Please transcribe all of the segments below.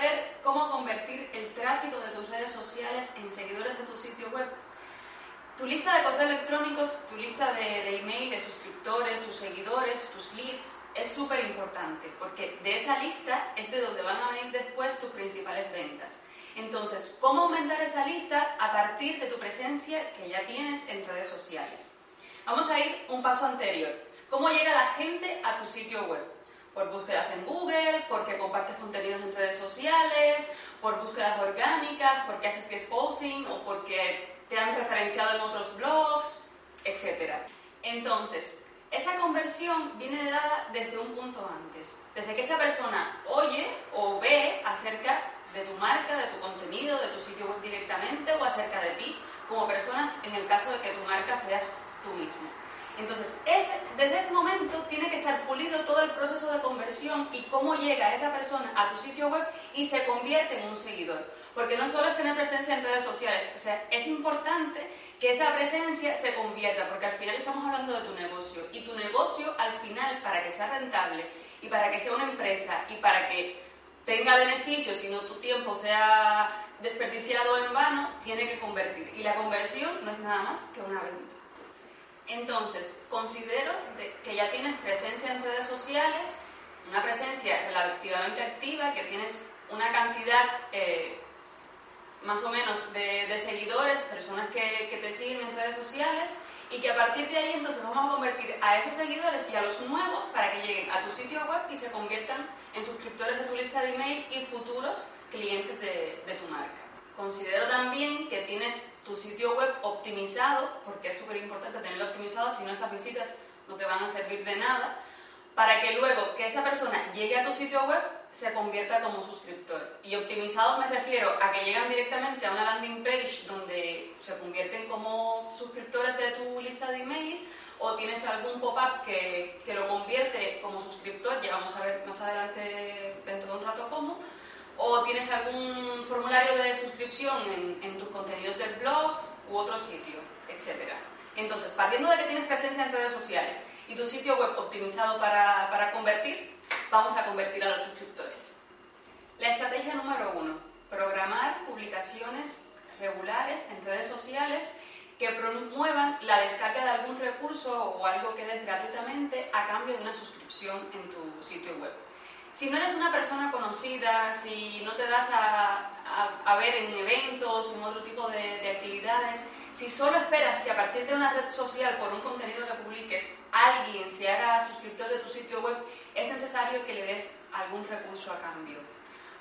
¿Quieres saber cómo convertir el tráfico de tus redes sociales en seguidores de tu sitio web? Tu lista de correos electrónicos, tu lista de, de email, de suscriptores, tus seguidores, tus leads, es súper importante porque de esa lista es de donde van a venir después tus principales ventas. Entonces, ¿cómo aumentar esa lista a partir de tu presencia que ya tienes en redes sociales? Vamos a ir un paso anterior. ¿Cómo llega la gente a tu sitio web? Por búsquedas en Google, porque compartes contenidos en redes sociales, por búsquedas orgánicas, porque haces guest posting o porque te han referenciado en otros blogs, etc. Entonces, esa conversión viene dada desde un punto antes, desde que esa persona oye o ve acerca de tu marca, de tu contenido, de tu sitio web directamente o acerca de ti como personas en el caso de que tu marca seas tú mismo. Entonces, desde ese momento tiene que estar pulido todo el proceso de conversión y cómo llega esa persona a tu sitio web y se convierte en un seguidor. Porque no solo es tener presencia en redes sociales, o sea, es importante que esa presencia se convierta, porque al final estamos hablando de tu negocio y tu negocio al final, para que sea rentable y para que sea una empresa y para que tenga beneficios y no tu tiempo sea desperdiciado en vano, tiene que convertir. Y la conversión no es nada más que una venta. Entonces, considero que ya tienes presencia en redes sociales, una presencia relativamente activa, que tienes una cantidad eh, más o menos de, seguidores, personas que, que, te siguen en redes sociales, y que a partir de ahí entonces vamos a convertir a esos seguidores y a los nuevos para que lleguen a tu sitio web y se conviertan en suscriptores de tu lista de email y futuros clientes de, de tu marca. Considero también que tienes tu sitio web optimizado, porque es súper importante tenerlo optimizado, si no esas visitas no te van a servir de nada, para que luego que esa persona llegue a tu sitio web se convierta como suscriptor. Y optimizado me refiero a que llegan directamente a una landing page donde se convierten como suscriptores de tu lista de email o tienes algún pop-up que, que, lo convierte como suscriptor, ya vamos a ver más adelante dentro de un rato cómo, o tienes algún formulario de suscripción en, tus contenidos del blog u otro sitio, etc. Entonces, partiendo de que tienes presencia en redes sociales y tu sitio web optimizado para, para convertir, vamos a convertir a los suscriptores. La estrategia número uno, programar publicaciones regulares en redes sociales que promuevan la descarga de algún recurso o algo que des gratuitamente a cambio de una suscripción en tu sitio web. Si no eres una persona conocida, si no te das a, a, ver en eventos, en otro tipo de, de actividades, si solo esperas que a partir de una red social, por un contenido que publiques, alguien se haga suscriptor de tu sitio web, es necesario que le des algún recurso a cambio.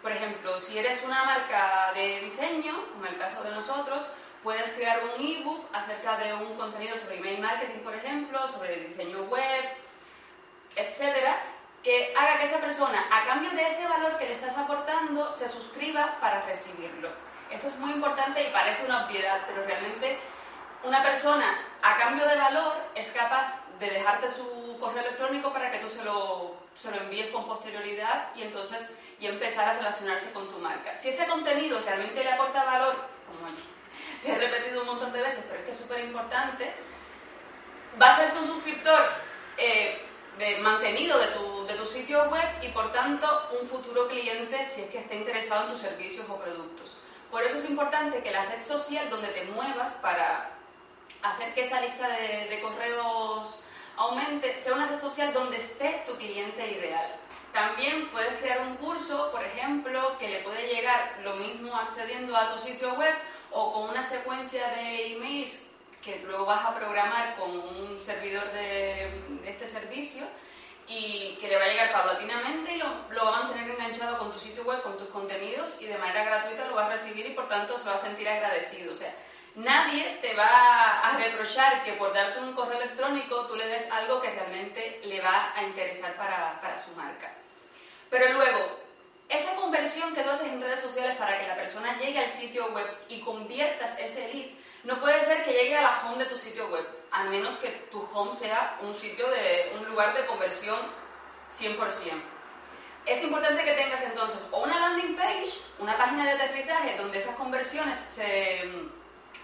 Por ejemplo, si eres una marca de diseño, como el caso de nosotros, puedes crear un ebook acerca de un contenido sobre email marketing, por ejemplo, sobre diseño web, que esa persona, a cambio de ese valor que le estás aportando, se suscriba para recibirlo. Esto es muy importante y parece una obviedad, pero realmente una persona a cambio de valor es capaz de dejarte su correo electrónico para que tú se lo, se lo envíes con posterioridad y entonces y empezar a relacionarse con tu marca. Si ese contenido realmente le aporta valor, como te he repetido un montón de veces, pero es que es súper importante, va a ser un suscriptor eh, de, mantenido de tu, de tu sitio web y por tanto un futuro cliente si es que esté interesado en tus servicios o productos. Por eso es importante que la red social donde te muevas para hacer que esta lista de, de correos aumente sea una red social donde esté tu cliente ideal. También puedes crear un curso, por ejemplo, que le puede llegar lo mismo accediendo a tu sitio web o con una secuencia de emails que luego vas a programar con un servidor de, este servicio y que le va a llegar paulatinamente y lo, lo, va a mantener enganchado con tu sitio web, con tus contenidos y de manera gratuita lo va a recibir y por tanto se va a sentir agradecido. O sea, nadie te va a reprochar que por darte un correo electrónico tú le des algo que realmente le va a interesar para, para su marca. Pero luego, esa conversión que tú haces en redes sociales para que la persona llegue al sitio web y conviertas ese lead, no puede ser que llegue a la home de tu sitio web, a menos que tu home sea un sitio de un lugar de conversión 100%. Es importante que tengas entonces o una landing page, una página de aterrizaje donde esas conversiones se,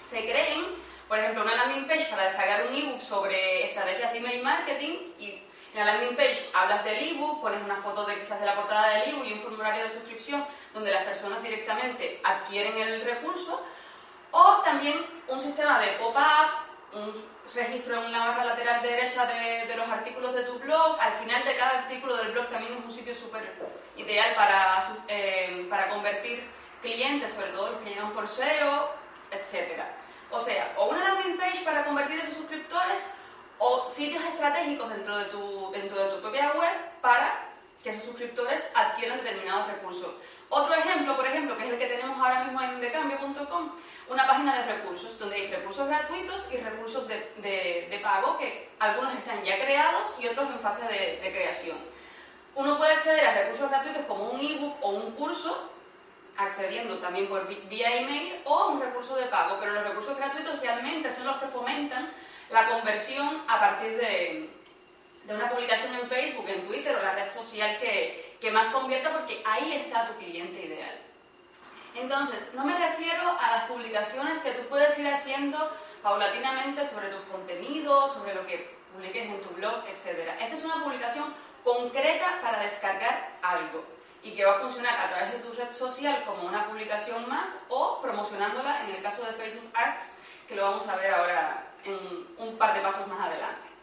se creen. Por ejemplo, una landing page para descargar un ebook sobre estrategias de email marketing y en la landing page hablas del ebook, pones una foto de quizás de la portada del ebook y un formulario de suscripción donde las personas directamente adquieren el recurso, o también un sistema de pop-ups, un registro en una barra lateral derecha de, los artículos de tu blog, al final de cada artículo del blog también es un sitio súper ideal para, eh, para convertir clientes, sobre todo los que llegan por SEO, etc. O sea, o una landing page para convertir a suscriptores o sitios estratégicos dentro de tu, dentro de tu propia web para que esos suscriptores adquieran determinados recursos. Otro ejemplo, por ejemplo, que es el que tenemos ahora mismo en decambio.com, una página de recursos, donde hay recursos gratuitos y recursos de, pago, que algunos están ya creados y otros en fase de, de creación. Uno puede acceder a recursos gratuitos como un ebook o un curso, accediendo también por vía email o un recurso de pago, pero los recursos gratuitos realmente son los que fomentan la conversión a partir de, una publicación en Facebook, en Twitter o la red social que, que más convierta porque ahí está tu cliente ideal. Entonces, no me refiero a las publicaciones que tú puedes ir haciendo paulatinamente sobre tus contenidos, sobre lo que publiques en tu blog, etc. Esta es una publicación concreta para descargar algo y que va a funcionar a través de tu red social como una publicación más o promocionándola en el caso de Facebook Ads, que lo vamos a ver ahora en un par de pasos más adelante.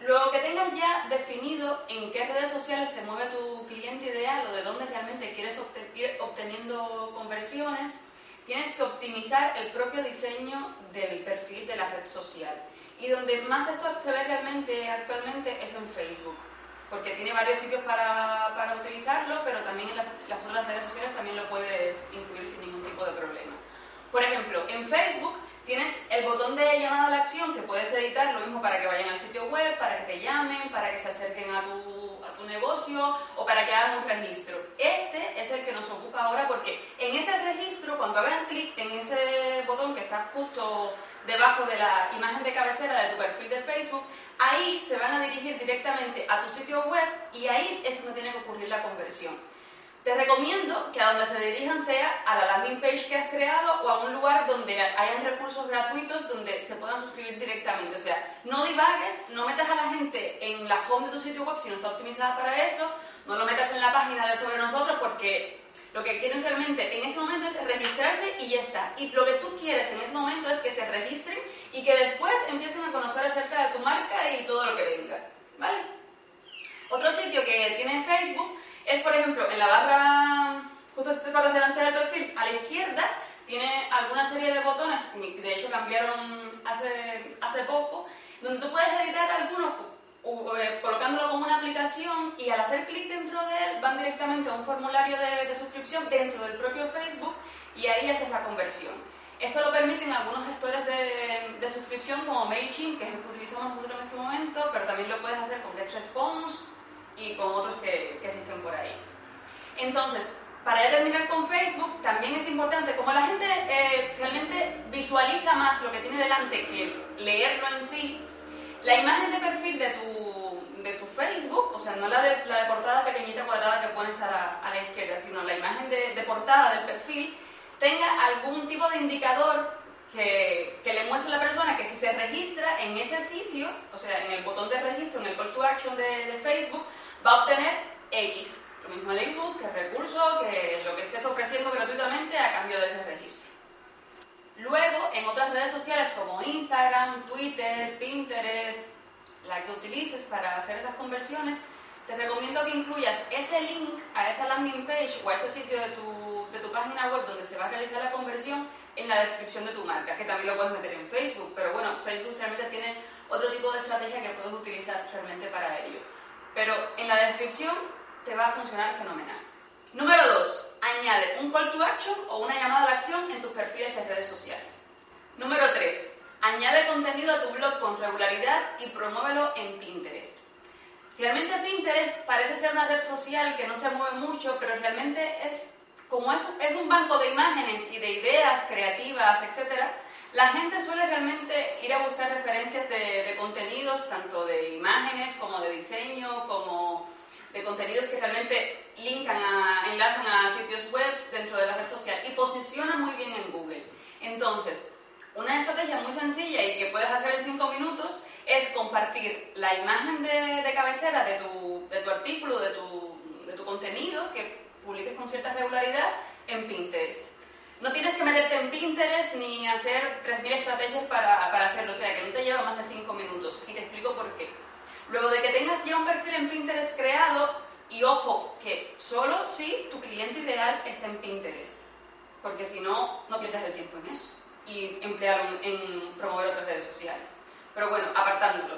Luego que tengas ya definido en qué redes sociales se mueve tu cliente ideal o de dónde realmente quieres ir obteniendo conversiones, tienes que optimizar el propio diseño del perfil de la red social. Y donde más esto se ve realmente actualmente es en Facebook, porque tiene varios sitios para, para utilizarlo, pero también en las, las otras redes sociales también lo puedes incluir sin ningún tipo de problema. Por ejemplo, en Facebook Tienes el botón de llamada a la acción que puedes editar, lo mismo para que vayan al sitio web, para que te llamen, para que se acerquen a tu, a tu negocio o para que hagan un registro. Este es el que nos ocupa ahora porque en ese registro, cuando hagan clic en ese botón que está justo debajo de la imagen de cabecera de tu perfil de Facebook, ahí se van a dirigir directamente a tu sitio web y ahí es donde tiene que ocurrir la conversión. Te recomiendo que a donde se dirijan sea a la landing page que has creado o a un lugar donde hayan recursos gratuitos donde se puedan suscribir directamente. O sea, no divagues, no metas a la gente en la home de tu sitio web si no está optimizada para eso, no lo metas en la página de sobre nosotros porque lo que quieren realmente en ese momento es registrarse y ya está. Y lo que tú quieres en ese momento es que se registren y que después empiecen a conocer acerca de tu marca y todo lo que venga. ¿Vale? Otro sitio que tiene Facebook es, por ejemplo, en la barra, justo si te delante del perfil, a la izquierda, tiene alguna serie de botones, de hecho cambiaron hace, hace poco, donde tú puedes editar algunos eh, colocándolo como una aplicación y al hacer clic dentro de él van directamente a un formulario de, suscripción dentro del propio Facebook y ahí haces la conversión. Esto lo permiten algunos gestores de, suscripción como MailChimp, que es el que utilizamos nosotros en este momento, pero también lo puedes hacer con GetResponse y con otros que, existen por ahí. Entonces, para ya terminar con Facebook, también es importante, como la gente eh, realmente visualiza más lo que tiene delante que leerlo en sí, la imagen de perfil de tu, de tu Facebook, o sea, no la de, la de portada pequeñita cuadrada que pones a la, a la izquierda, sino la imagen de, de, portada del perfil, tenga algún tipo de indicador que, que, le muestre a la persona que si se registra en ese sitio, o sea, en el botón de registro, en el call to action de, de Facebook, va a obtener X. Lo mismo el ebook, que el recurso, que lo que estés ofreciendo gratuitamente a cambio de ese registro. Luego, en otras redes sociales como Instagram, Twitter, Pinterest, la que utilices para hacer esas conversiones, te recomiendo que incluyas ese link a esa landing page o a ese sitio de tu, de tu página web donde se va a realizar la conversión en la descripción de tu marca, que también lo puedes meter en Facebook, pero bueno, Facebook realmente tiene otro tipo de estrategia que puedes utilizar realmente para ello pero en la descripción te va a funcionar fenomenal. Número 2. Añade un call to action o una llamada a la acción en tus perfiles de redes sociales. Número 3. Añade contenido a tu blog con regularidad y promuévelo en Pinterest. Realmente Pinterest parece ser una red social que no se mueve mucho, pero realmente es como es, es un banco de imágenes y de ideas creativas, etcétera, la gente suele realmente ir a buscar referencias de, contenidos, tanto de imágenes como de diseño, como de contenidos que realmente enlazan a sitios web dentro de la red social y posicionan muy bien en Google. Entonces, una estrategia muy sencilla compartir la imagen de, cabecera de tu, de tu artículo, de tu, de tu contenido, que publiques con cierta regularidad en Pinterest. No tienes que meterte en Pinterest ni hacer 3.000 estrategias para, para, hacerlo, o sea que no te lleva más de 5 minutos. Y te explico por qué. Luego de que tengas ya un perfil en Pinterest creado, y ojo, que solo si tu cliente ideal está en Pinterest, porque si no, no pierdas el tiempo en eso y emplearlo en, promover otras redes sociales. Pero bueno, apartándolo.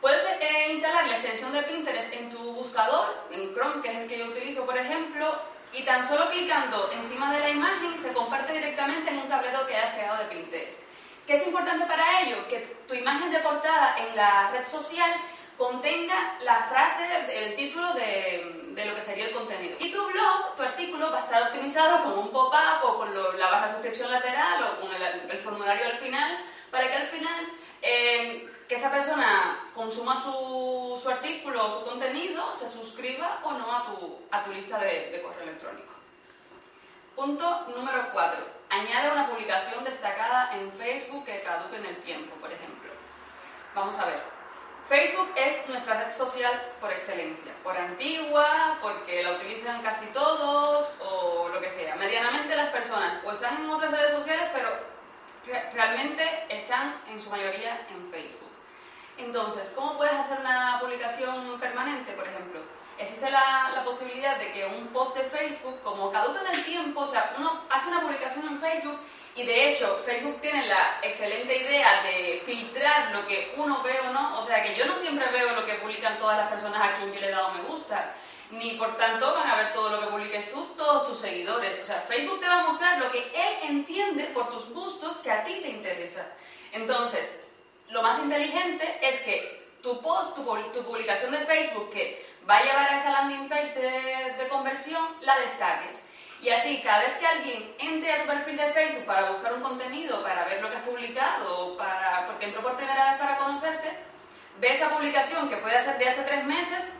Puedes eh, instalar la extensión de Pinterest en tu buscador, en Chrome, que es el que yo utilizo, por ejemplo, y tan solo clicando encima de la imagen se comparte directamente en un tablero que hayas creado de Pinterest. ¿Qué es importante para ello? Que tu imagen de portada en la red social contenga la frase, el título de, de, lo que sería el contenido. Y tu blog, tu artículo, va a estar optimizado con un pop-up o con la barra de suscripción lateral o con el, formulario al final, para que al final eh, que esa persona consuma su, su, artículo o su contenido, se suscriba o no a tu, a tu lista de, correo electrónico. Punto número 4. Añade una publicación destacada en Facebook que caduque en el tiempo, por ejemplo. Vamos a ver. Facebook es nuestra red social por excelencia, por antigua, porque la utilizan casi todos o lo que sea. Medianamente las personas o están en otras redes sociales, pero realmente están en su mayoría en Facebook. Entonces, ¿cómo puedes hacer una publicación permanente, por ejemplo? Existe la, la, posibilidad de que un post de Facebook, como caduca en el tiempo, o sea, uno hace una publicación en Facebook y de hecho, Facebook tiene la excelente idea de filtrar lo que uno ve o no. O sea que yo no siempre veo lo que publican todas las personas a quien yo le he dado me gusta. Ni por tanto van a ver todo lo que publiques tú, todos tus seguidores. O sea, Facebook te va a mostrar lo que él entiende por tus gustos que a ti te interesa. Entonces, lo más inteligente es que tu post, tu, publicación de Facebook que va a llevar a esa landing page de, conversión, la destaques y así, cada vez que alguien entre a tu perfil de Facebook para buscar un contenido, para ver lo que has publicado, para, porque entró por primera vez para conocerte, ve esa publicación que puede ser de hace tres meses,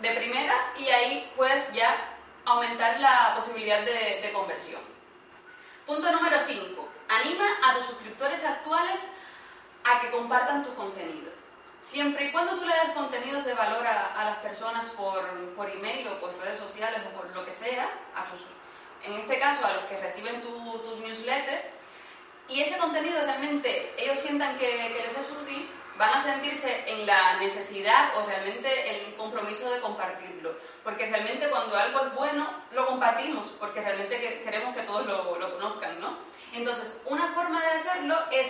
de primera, y ahí puedes ya aumentar la posibilidad de, de conversión. Punto número 5. Anima a tus suscriptores actuales a que compartan tu contenido. Siempre y cuando tú le des contenidos de valor a, a las personas por, por, email o por redes sociales o por lo que sea, a tus en este caso a los que reciben tu, newsletter, y ese contenido realmente ellos sientan que, les es útil, van a sentirse en la necesidad o realmente el compromiso de compartirlo. Porque realmente cuando algo es bueno, lo compartimos, porque realmente queremos que todos lo, conozcan, ¿no? Entonces, una forma de hacerlo es,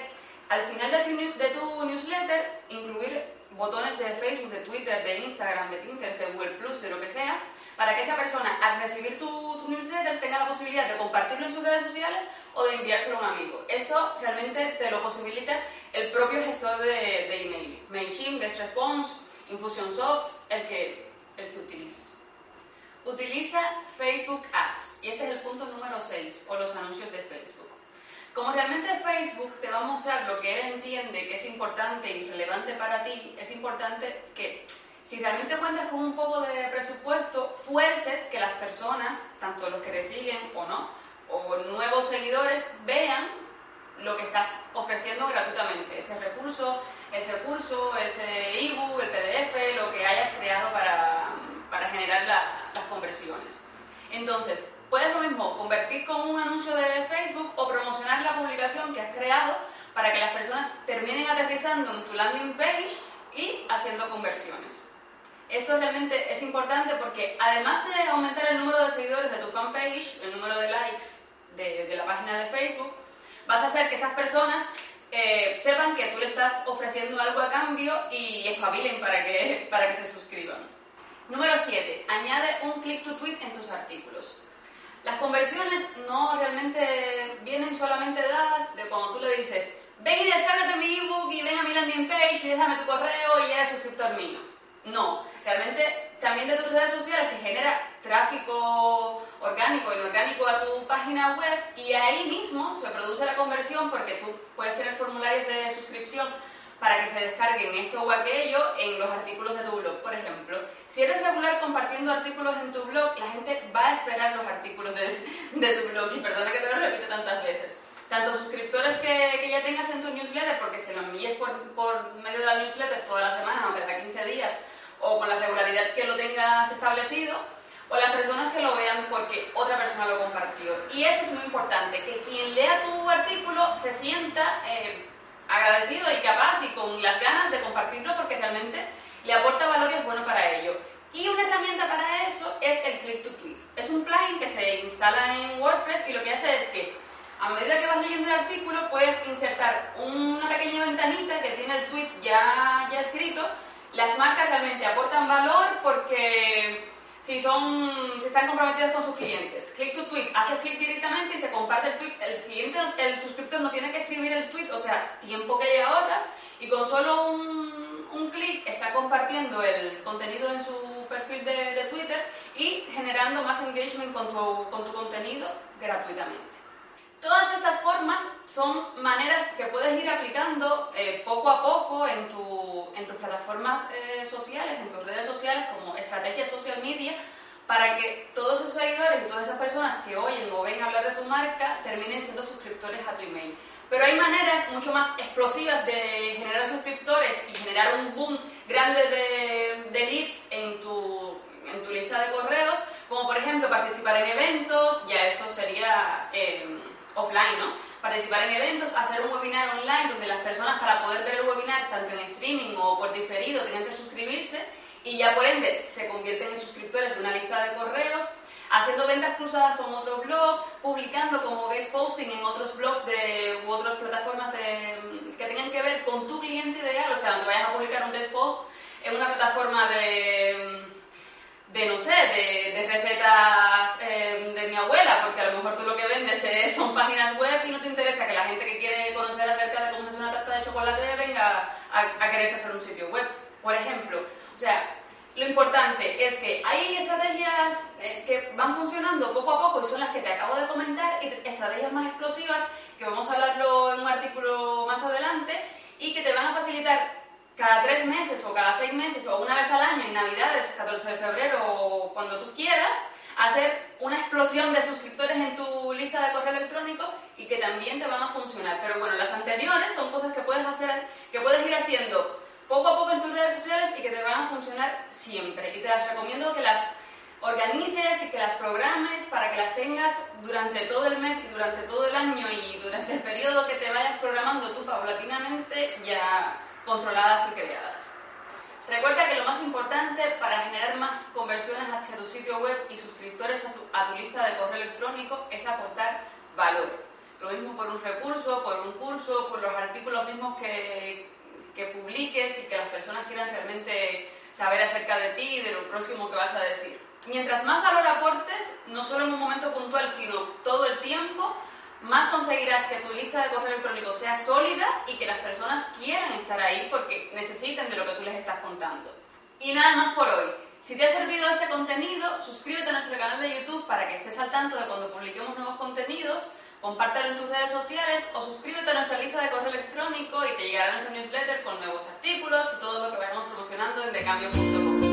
al final de tu, newsletter, incluir botones de Facebook, de Twitter, de Instagram, de Pinterest, de Google Plus, de lo que sea, para que esa persona al recibir tu, newsletter tenga la posibilidad de compartirlo en sus redes sociales o de enviárselo a un amigo. Esto realmente te lo posibilita el propio gestor de, email, MailChimp, GetResponse, Infusionsoft, el que, el que utilices. Utiliza Facebook Ads y este es el punto número 6 o los anuncios de Facebook. Como realmente Facebook te va a mostrar lo que él entiende que es importante y relevante para ti, es importante que si realmente cuentas con un poco de presupuesto, fuerces que las personas, tanto los que te siguen o no, o nuevos seguidores, vean lo que estás ofreciendo gratuitamente, ese recurso, ese curso, ese ebook, el PDF, lo que hayas creado para, para generar las conversiones. Entonces, puedes lo mismo convertir con un anuncio de Facebook o promocionar la publicación que has creado para que las personas terminen aterrizando en tu landing page y haciendo conversiones. Esto realmente es importante porque además de aumentar el número de seguidores de tu fanpage, el número de likes de, la página de Facebook, vas a hacer que esas personas eh, sepan que tú le estás ofreciendo algo a cambio y espabilen para que, para que se suscriban. Número 7. Añade un click to tweet en tus artículos. Las conversiones no realmente vienen solamente dadas de cuando tú le dices ven y descárgate mi ebook y ven a mi landing page y déjame tu correo y eres suscriptor mío. No, realmente también de tus redes sociales se genera tráfico orgánico y orgánico a tu página web y ahí mismo se produce la conversión porque tú puedes tener formularios de suscripción para que se descarguen esto o aquello en los artículos de tu blog, por ejemplo. Si eres regular compartiendo artículos en tu blog, la gente va a esperar los artículos de, tu blog. Y perdona que te lo repite tantas veces. Tanto suscriptores que, que ya tengas en tu newsletter, porque se lo envíes por, medio de la newsletter toda la semana, aunque cada 15 días, o con la regularidad que lo tengas establecido, o las personas que lo vean porque otra persona lo compartió. Y esto es muy importante, que quien lea tu artículo se sienta eh, agradecido y capaz y con las ganas de compartirlo porque realmente le aporta valor y es bueno para ello. Y una herramienta para eso es el Click to Tweet. Es un plugin que se instala en WordPress y lo que hace es que a medida que vas leyendo el artículo puedes insertar una pequeña ventanita que tiene el tweet ya, ya escrito. Las marcas realmente aportan valor porque si son si están comprometidos con sus clientes. Click to tweet, haces clic directamente y se comparte el tweet. El cliente, el suscriptor no tiene que escribir el tweet, o sea, tiempo que le ahorras y con solo un, un clic está compartiendo el contenido en su perfil de, de, Twitter y generando más engagement con tu, con tu contenido gratuitamente. Todas estas formas son maneras que puedes ir aplicando eh, poco a poco en, tu, en tus plataformas eh, sociales, en tus redes sociales como estrategia social media, para que todos esos seguidores y todas esas personas que oyen o ven hablar de tu marca terminen siendo suscriptores a tu email. Pero hay maneras mucho más explosivas de generar suscriptores y generar un boom grande de, de leads en tu, en tu lista de correos, como por ejemplo participar en eventos, ya esto sería... Eh, offline, ¿no? Participar en eventos, hacer un webinar online donde las personas para poder ver el webinar, tanto en streaming o por diferido, tengan que suscribirse y ya por ende se convierten en suscriptores de una lista de correos, haciendo ventas cruzadas con otro blog, publicando como guest posting en otros blogs de, u otras plataformas de, que tengan que ver con tu cliente ideal, o sea, donde vayas a publicar un guest post en una plataforma de de no sé, de, recetas eh, de mi abuela, porque a lo mejor tú lo que vendes son páginas web y no te interesa que la gente que quiere conocer acerca de cómo se hace una tarta de chocolate venga a, a quererse hacer un sitio web, por ejemplo. O sea, lo importante es que hay estrategias eh, que van funcionando poco a poco y son las que te acabo de comentar, y estrategias más explosivas que vamos a hablarlo en un artículo más adelante y que te van a facilitar cada tres meses o cada seis meses o una vez al año, en Navidades, 14 de febrero o cuando tú quieras, hacer una explosión de suscriptores en tu lista de correo electrónico y que también te van a funcionar. Pero bueno, las anteriores son cosas que puedes hacer, que puedes ir haciendo poco a poco en tus redes sociales y que te van a funcionar siempre. Y te las recomiendo que las organices y que las programes para que las tengas durante todo el mes y durante todo el año y durante el periodo que te vayas programando tú paulatinamente ya controladas y creadas. Recuerda que lo más importante para generar más conversiones hacia tu sitio web y suscriptores a tu, lista de correo electrónico es aportar valor. Lo mismo por un recurso, por un curso, por los artículos mismos que, que publiques y que las personas quieran realmente saber acerca de ti y de lo próximo que vas a decir. Mientras más valor aportes, no solo en un momento puntual, sino todo el tiempo, más conseguirás que tu lista de correo electrónico sea sólida y que las personas quieran estar ahí porque necesitan de lo que tú les estás contando. Y nada más por hoy. Si te ha servido este contenido, suscríbete a nuestro canal de YouTube para que estés al tanto de cuando publiquemos nuevos contenidos, compártelo en tus redes sociales o suscríbete a nuestra lista de correo electrónico y te llegará nuestro newsletter con nuevos artículos y todo lo que vayamos promocionando en decambio.com.